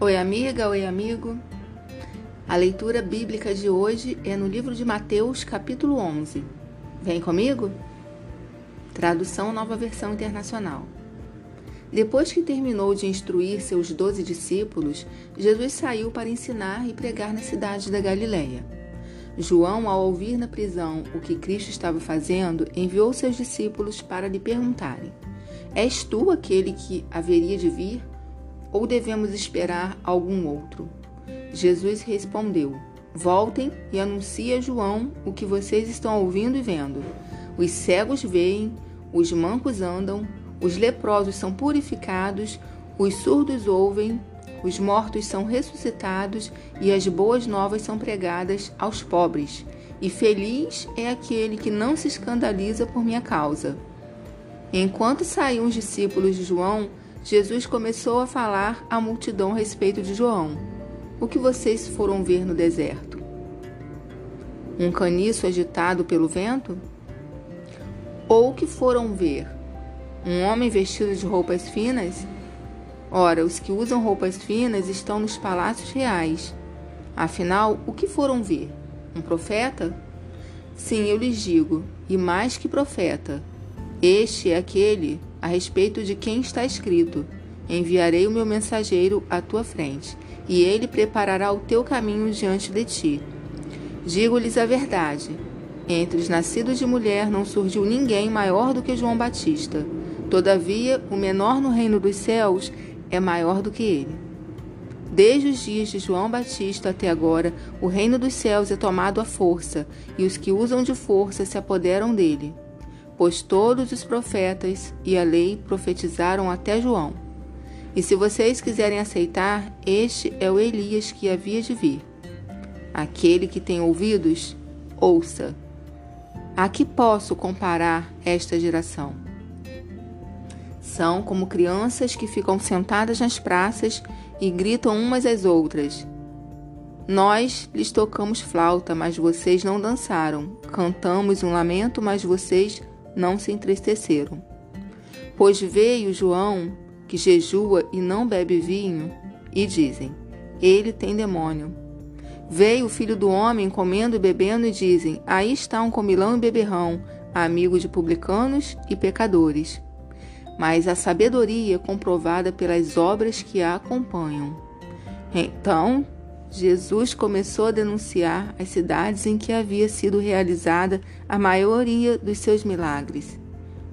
Oi, amiga, oi, amigo. A leitura bíblica de hoje é no livro de Mateus, capítulo 11. Vem comigo? Tradução Nova Versão Internacional. Depois que terminou de instruir seus doze discípulos, Jesus saiu para ensinar e pregar na cidade da Galiléia. João, ao ouvir na prisão o que Cristo estava fazendo, enviou seus discípulos para lhe perguntarem: És tu aquele que haveria de vir? Ou devemos esperar algum outro? Jesus respondeu: Voltem e anunciem a João o que vocês estão ouvindo e vendo. Os cegos veem, os mancos andam, os leprosos são purificados, os surdos ouvem, os mortos são ressuscitados e as boas novas são pregadas aos pobres. E feliz é aquele que não se escandaliza por minha causa. Enquanto saíam os discípulos de João, Jesus começou a falar à multidão a respeito de João. O que vocês foram ver no deserto? Um caniço agitado pelo vento? Ou o que foram ver? Um homem vestido de roupas finas? Ora, os que usam roupas finas estão nos palácios reais. Afinal, o que foram ver? Um profeta? Sim, eu lhes digo, e mais que profeta. Este é aquele a respeito de quem está escrito: Enviarei o meu mensageiro à tua frente e ele preparará o teu caminho diante de ti. Digo-lhes a verdade: entre os nascidos de mulher não surgiu ninguém maior do que João Batista. Todavia, o menor no reino dos céus é maior do que ele. Desde os dias de João Batista até agora, o reino dos céus é tomado à força, e os que usam de força se apoderam dele. Pois todos os profetas e a lei profetizaram até João. E se vocês quiserem aceitar, este é o Elias que havia de vir. Aquele que tem ouvidos, ouça. A que posso comparar esta geração? São como crianças que ficam sentadas nas praças e gritam umas às outras. Nós lhes tocamos flauta, mas vocês não dançaram. Cantamos um lamento, mas vocês não se entristeceram. Pois veio João que jejua e não bebe vinho, e dizem: Ele tem demônio. Veio o filho do homem comendo e bebendo, e dizem: Aí está um comilão e beberrão, amigo de publicanos e pecadores. Mas a sabedoria é comprovada pelas obras que a acompanham. Então, Jesus começou a denunciar as cidades em que havia sido realizada a maioria dos seus milagres,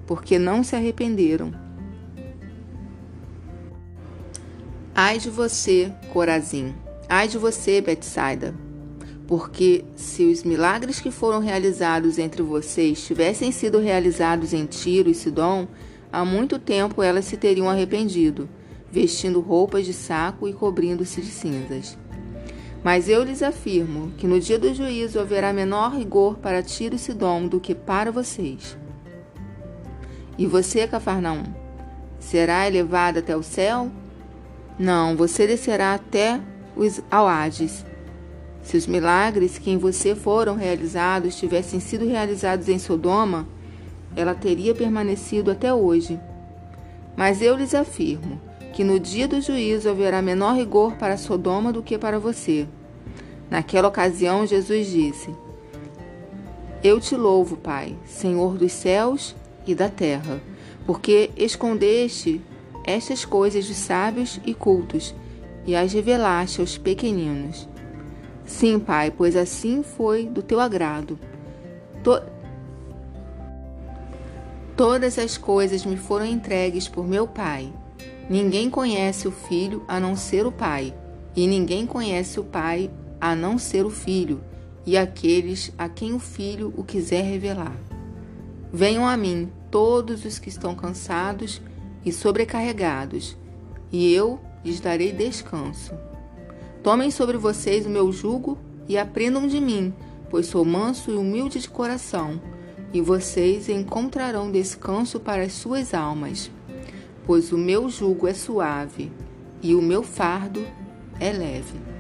porque não se arrependeram. Ai de você, Corazim! Ai de você, Betsaida! Porque se os milagres que foram realizados entre vocês tivessem sido realizados em Tiro e Sidom, há muito tempo elas se teriam arrependido, vestindo roupas de saco e cobrindo-se de cinzas. Mas eu lhes afirmo que no dia do juízo haverá menor rigor para Tiro e Sidom do que para vocês. E você, Cafarnaum, será elevado até o céu? Não, você descerá até os Hades. Se os milagres que em você foram realizados tivessem sido realizados em Sodoma, ela teria permanecido até hoje. Mas eu lhes afirmo que no dia do juízo haverá menor rigor para Sodoma do que para você. Naquela ocasião, Jesus disse: Eu te louvo, Pai, Senhor dos céus e da terra, porque escondeste estas coisas dos sábios e cultos e as revelaste aos pequeninos. Sim, Pai, pois assim foi do teu agrado. To... Todas as coisas me foram entregues por meu Pai. Ninguém conhece o Filho a não ser o Pai, e ninguém conhece o Pai a não ser o Filho, e aqueles a quem o Filho o quiser revelar. Venham a mim todos os que estão cansados e sobrecarregados, e eu lhes darei descanso. Tomem sobre vocês o meu jugo e aprendam de mim, pois sou manso e humilde de coração, e vocês encontrarão descanso para as suas almas. Pois o meu jugo é suave e o meu fardo é leve.